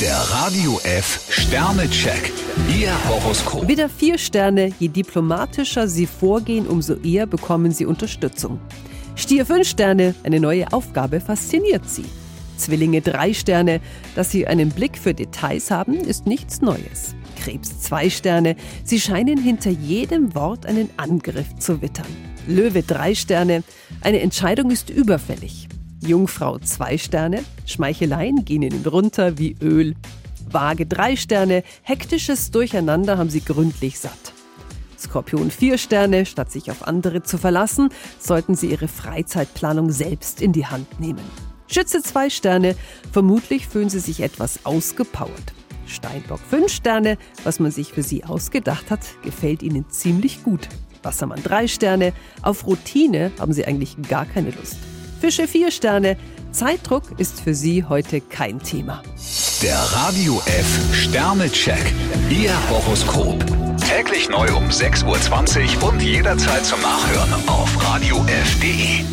Der Radio F Sternecheck. Ihr Horoskop. Wieder vier Sterne. Je diplomatischer Sie vorgehen, umso eher bekommen Sie Unterstützung. Stier fünf Sterne. Eine neue Aufgabe fasziniert Sie. Zwillinge drei Sterne. Dass Sie einen Blick für Details haben, ist nichts Neues. Krebs zwei Sterne. Sie scheinen hinter jedem Wort einen Angriff zu wittern. Löwe drei Sterne. Eine Entscheidung ist überfällig. Jungfrau zwei Sterne, Schmeicheleien gehen Ihnen runter wie Öl. Waage drei Sterne, hektisches Durcheinander haben Sie gründlich satt. Skorpion vier Sterne, statt sich auf andere zu verlassen, sollten Sie Ihre Freizeitplanung selbst in die Hand nehmen. Schütze zwei Sterne, vermutlich fühlen Sie sich etwas ausgepowert. Steinbock fünf Sterne, was man sich für Sie ausgedacht hat, gefällt Ihnen ziemlich gut. Wassermann drei Sterne, auf Routine haben Sie eigentlich gar keine Lust. Fische vier Sterne. Zeitdruck ist für Sie heute kein Thema. Der Radio F Sternecheck. Ihr Horoskop. Täglich neu um 6.20 Uhr und jederzeit zum Nachhören auf radiof.de.